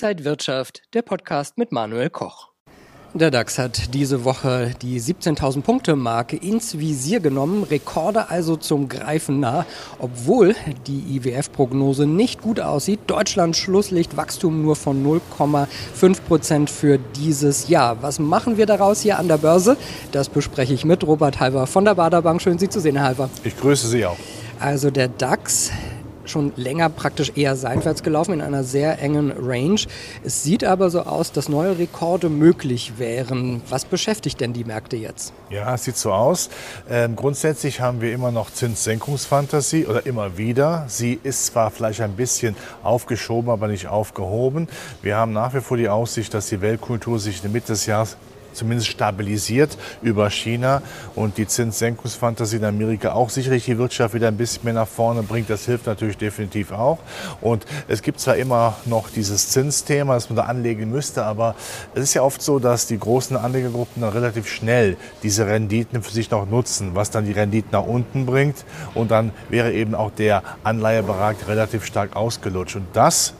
Inside Wirtschaft, der Podcast mit Manuel Koch. Der DAX hat diese Woche die 17.000 Punkte Marke ins Visier genommen, Rekorde also zum Greifen nah, obwohl die IWF-Prognose nicht gut aussieht. Deutschland Schlusslicht Wachstum nur von 0,5 Prozent für dieses Jahr. Was machen wir daraus hier an der Börse? Das bespreche ich mit Robert Halver von der Baderbank. Schön, Sie zu sehen, Herr Halver. Ich grüße Sie auch. Also der DAX schon länger praktisch eher seitwärts gelaufen in einer sehr engen Range. Es sieht aber so aus, dass neue Rekorde möglich wären. Was beschäftigt denn die Märkte jetzt? Ja, es sieht so aus. Ähm, grundsätzlich haben wir immer noch Zinssenkungsfantasie oder immer wieder. Sie ist zwar vielleicht ein bisschen aufgeschoben, aber nicht aufgehoben. Wir haben nach wie vor die Aussicht, dass die Weltkultur sich in der Mitte des Jahres zumindest stabilisiert über China und die Zinssenkungsfantasie in Amerika auch sicherlich die Wirtschaft wieder ein bisschen mehr nach vorne bringt. Das hilft natürlich definitiv auch. Und es gibt zwar immer noch dieses Zinsthema, das man da anlegen müsste, aber es ist ja oft so, dass die großen Anlegergruppen dann relativ schnell diese Renditen für sich noch nutzen, was dann die Renditen nach unten bringt. Und dann wäre eben auch der Anleihebereich relativ stark ausgelutscht. Und das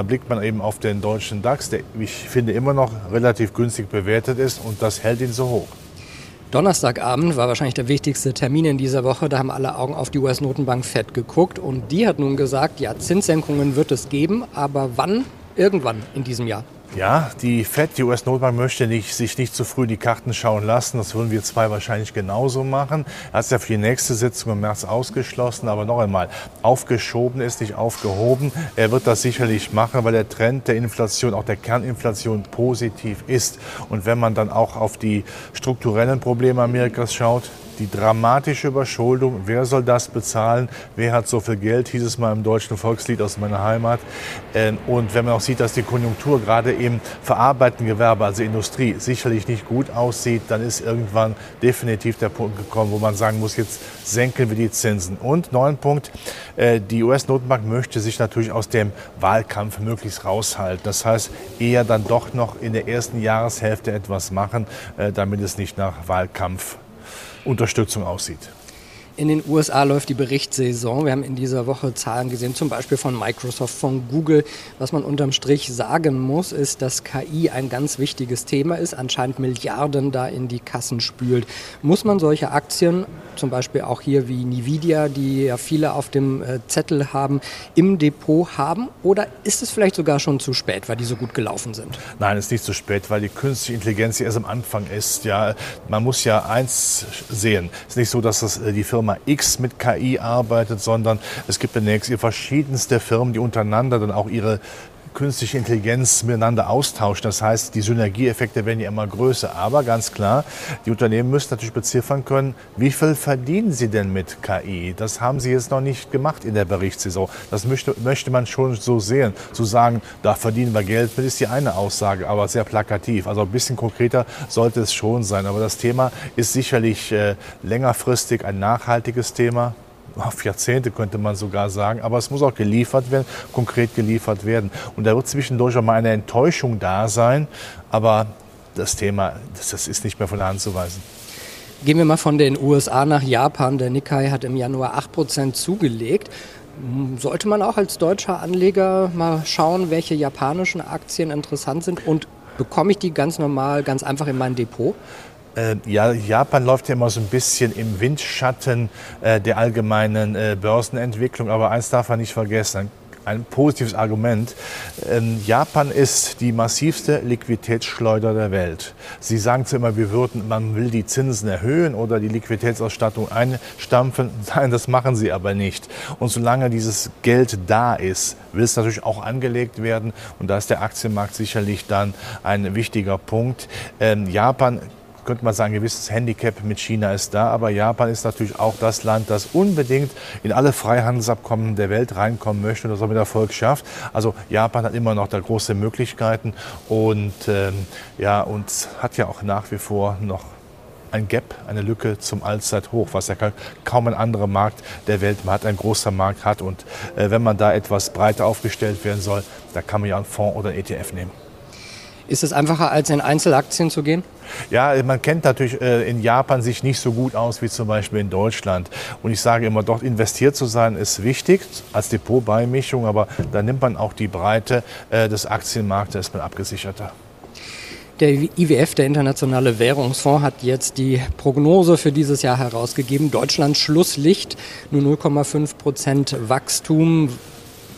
da blickt man eben auf den deutschen DAX, der, ich finde, immer noch relativ günstig bewertet ist und das hält ihn so hoch. Donnerstagabend war wahrscheinlich der wichtigste Termin in dieser Woche. Da haben alle Augen auf die US-Notenbank FED geguckt und die hat nun gesagt, ja, Zinssenkungen wird es geben, aber wann? Irgendwann in diesem Jahr. Ja, die FED, die US-Notenbank, möchte nicht, sich nicht zu früh die Karten schauen lassen. Das würden wir zwei wahrscheinlich genauso machen. Er hat es ja für die nächste Sitzung im März ausgeschlossen. Aber noch einmal, aufgeschoben ist nicht aufgehoben. Er wird das sicherlich machen, weil der Trend der Inflation, auch der Kerninflation, positiv ist. Und wenn man dann auch auf die strukturellen Probleme Amerikas schaut, die dramatische Überschuldung. Wer soll das bezahlen? Wer hat so viel Geld? Hieß es mal im deutschen Volkslied aus meiner Heimat. Ähm, und wenn man auch sieht, dass die Konjunktur gerade im verarbeitenden Gewerbe, also Industrie, sicherlich nicht gut aussieht, dann ist irgendwann definitiv der Punkt gekommen, wo man sagen muss, jetzt senken wir die Zinsen. Und neun Punkt, äh, die US-Notenbank möchte sich natürlich aus dem Wahlkampf möglichst raushalten. Das heißt, eher dann doch noch in der ersten Jahreshälfte etwas machen, äh, damit es nicht nach Wahlkampf Unterstützung aussieht. In den USA läuft die Berichtssaison. Wir haben in dieser Woche Zahlen gesehen, zum Beispiel von Microsoft, von Google. Was man unterm Strich sagen muss, ist, dass KI ein ganz wichtiges Thema ist, anscheinend Milliarden da in die Kassen spült. Muss man solche Aktien, zum Beispiel auch hier wie Nvidia, die ja viele auf dem äh, Zettel haben, im Depot haben? Oder ist es vielleicht sogar schon zu spät, weil die so gut gelaufen sind? Nein, es ist nicht zu spät, weil die künstliche Intelligenz erst am Anfang ist. Ja, man muss ja eins sehen. Es ist nicht so, dass das äh, die Firma Firma X mit KI arbeitet, sondern es gibt demnächst verschiedenste Firmen, die untereinander dann auch ihre künstliche Intelligenz miteinander austauschen. Das heißt, die Synergieeffekte werden ja immer größer. Aber ganz klar, die Unternehmen müssen natürlich beziffern können, wie viel verdienen sie denn mit KI? Das haben sie jetzt noch nicht gemacht in der Berichtssaison. Das möchte, möchte man schon so sehen. Zu sagen, da verdienen wir Geld mit, ist die eine Aussage, aber sehr plakativ. Also ein bisschen konkreter sollte es schon sein. Aber das Thema ist sicherlich äh, längerfristig ein nachhaltiges Thema auf Jahrzehnte könnte man sogar sagen, aber es muss auch geliefert werden, konkret geliefert werden. Und da wird zwischendurch auch mal eine Enttäuschung da sein, aber das Thema, das, das ist nicht mehr von der Hand zu weisen. Gehen wir mal von den USA nach Japan. Der Nikkei hat im Januar 8% zugelegt. Sollte man auch als deutscher Anleger mal schauen, welche japanischen Aktien interessant sind und bekomme ich die ganz normal, ganz einfach in mein Depot? Äh, ja, Japan läuft ja immer so ein bisschen im Windschatten äh, der allgemeinen äh, Börsenentwicklung. Aber eins darf man nicht vergessen, ein positives Argument. Ähm, Japan ist die massivste Liquiditätsschleuder der Welt. Sie sagen zwar immer, wir würden, man will die Zinsen erhöhen oder die Liquiditätsausstattung einstampfen. Nein, das machen sie aber nicht. Und solange dieses Geld da ist, will es natürlich auch angelegt werden. Und da ist der Aktienmarkt sicherlich dann ein wichtiger Punkt. Ähm, Japan könnte man sagen, ein gewisses Handicap mit China ist da. Aber Japan ist natürlich auch das Land, das unbedingt in alle Freihandelsabkommen der Welt reinkommen möchte und das auch mit Erfolg schafft. Also Japan hat immer noch da große Möglichkeiten und, ähm, ja, und hat ja auch nach wie vor noch ein Gap, eine Lücke zum Allzeithoch, was ja kaum ein anderer Markt der Welt hat, ein großer Markt hat. Und äh, wenn man da etwas breiter aufgestellt werden soll, da kann man ja einen Fonds oder einen ETF nehmen. Ist es einfacher, als in Einzelaktien zu gehen? Ja, man kennt natürlich äh, in Japan sich nicht so gut aus wie zum Beispiel in Deutschland. Und ich sage immer, dort investiert zu sein ist wichtig als Depotbeimischung, aber da nimmt man auch die Breite äh, des Aktienmarktes, ist man abgesicherter. Der IWF, der Internationale Währungsfonds, hat jetzt die Prognose für dieses Jahr herausgegeben. Deutschland Schlusslicht, nur 0,5 Prozent Wachstum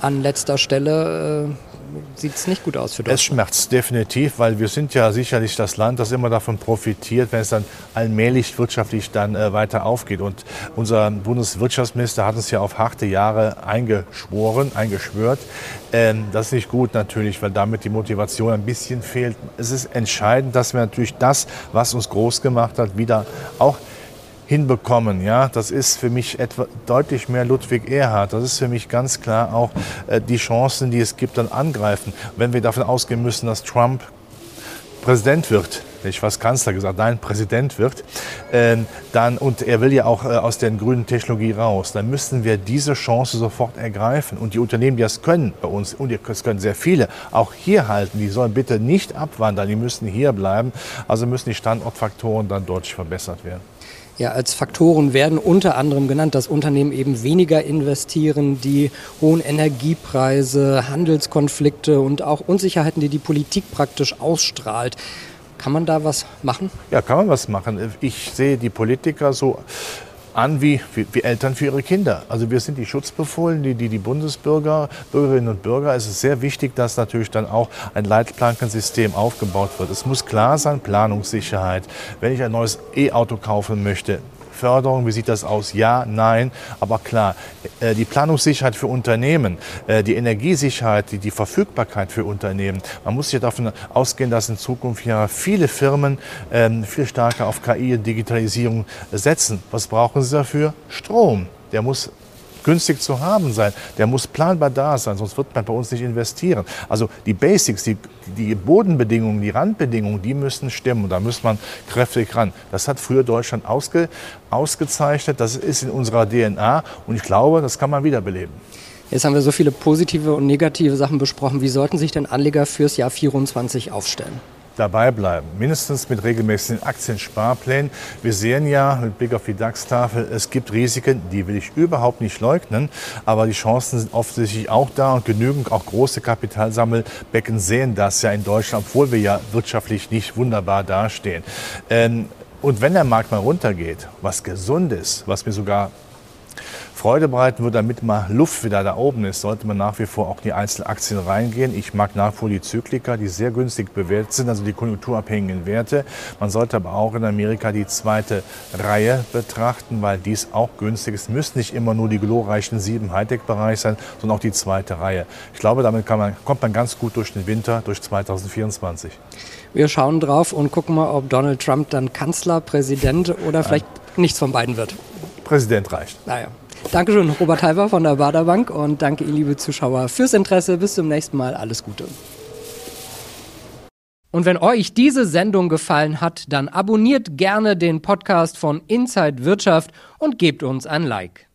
an letzter Stelle. Äh, sieht es nicht gut aus für Deutschland. Es schmerzt definitiv, weil wir sind ja sicherlich das Land, das immer davon profitiert, wenn es dann allmählich wirtschaftlich dann äh, weiter aufgeht. Und unser Bundeswirtschaftsminister hat uns ja auf harte Jahre eingeschworen, eingeschwört. Ähm, das ist nicht gut natürlich, weil damit die Motivation ein bisschen fehlt. Es ist entscheidend, dass wir natürlich das, was uns groß gemacht hat, wieder auch hinbekommen. Ja, das ist für mich etwa deutlich mehr Ludwig Erhard. Das ist für mich ganz klar auch äh, die Chancen, die es gibt, dann angreifen. Wenn wir davon ausgehen müssen, dass Trump Präsident wird, ich fast Kanzler gesagt, nein, Präsident wird, äh, dann, und er will ja auch äh, aus der grünen Technologie raus, dann müssen wir diese Chance sofort ergreifen. Und die Unternehmen, die das können bei uns, und das können sehr viele, auch hier halten, die sollen bitte nicht abwandern, die müssen hier bleiben. Also müssen die Standortfaktoren dann deutlich verbessert werden. Ja, als Faktoren werden unter anderem genannt, dass Unternehmen eben weniger investieren, die hohen Energiepreise, Handelskonflikte und auch Unsicherheiten, die die Politik praktisch ausstrahlt. Kann man da was machen? Ja, kann man was machen. Ich sehe die Politiker so an wie, wie, wie, Eltern für ihre Kinder. Also wir sind die Schutzbefohlen, die, die, die Bundesbürger, Bürgerinnen und Bürger. Es ist sehr wichtig, dass natürlich dann auch ein Leitplankensystem aufgebaut wird. Es muss klar sein, Planungssicherheit. Wenn ich ein neues E-Auto kaufen möchte, Förderung? Wie sieht das aus? Ja, nein. Aber klar, äh, die Planungssicherheit für Unternehmen, äh, die Energiesicherheit, die, Verfügbarkeit für Unternehmen. Man muss ja davon ausgehen, dass in Zukunft ja viele Firmen ähm, viel stärker auf KI und Digitalisierung setzen. Was brauchen sie dafür? Strom. Der muss günstig zu haben sein. Der muss planbar da sein, sonst wird man bei uns nicht investieren. Also die Basics, die, die Bodenbedingungen, die Randbedingungen, die müssen stimmen. Da muss man kräftig ran. Das hat früher Deutschland ausge, ausgezeichnet. Das ist in unserer DNA. Und ich glaube, das kann man wiederbeleben. Jetzt haben wir so viele positive und negative Sachen besprochen. Wie sollten sich denn Anleger fürs Jahr 2024 aufstellen? Dabei bleiben, mindestens mit regelmäßigen Aktiensparplänen. Wir sehen ja mit Blick auf die DAX-Tafel, es gibt Risiken, die will ich überhaupt nicht leugnen, aber die Chancen sind offensichtlich auch da und genügend auch große Kapitalsammelbecken sehen das ja in Deutschland, obwohl wir ja wirtschaftlich nicht wunderbar dastehen. Ähm, und wenn der Markt mal runtergeht, was gesund ist, was mir sogar Freude bereiten würde, damit mal Luft wieder da oben ist, sollte man nach wie vor auch die Einzelaktien reingehen. Ich mag nach wie vor die Zyklika, die sehr günstig bewertet sind, also die konjunkturabhängigen Werte. Man sollte aber auch in Amerika die zweite Reihe betrachten, weil dies auch günstig ist. Es müssen nicht immer nur die glorreichen sieben Hightech-Bereich sein, sondern auch die zweite Reihe. Ich glaube, damit man, kommt man ganz gut durch den Winter, durch 2024. Wir schauen drauf und gucken mal, ob Donald Trump dann Kanzler, Präsident oder vielleicht nichts von beiden wird. Präsident reicht. Naja. Dankeschön, Robert Halver von der Baderbank und danke Ihnen, liebe Zuschauer, fürs Interesse. Bis zum nächsten Mal. Alles Gute. Und wenn euch diese Sendung gefallen hat, dann abonniert gerne den Podcast von Inside Wirtschaft und gebt uns ein Like.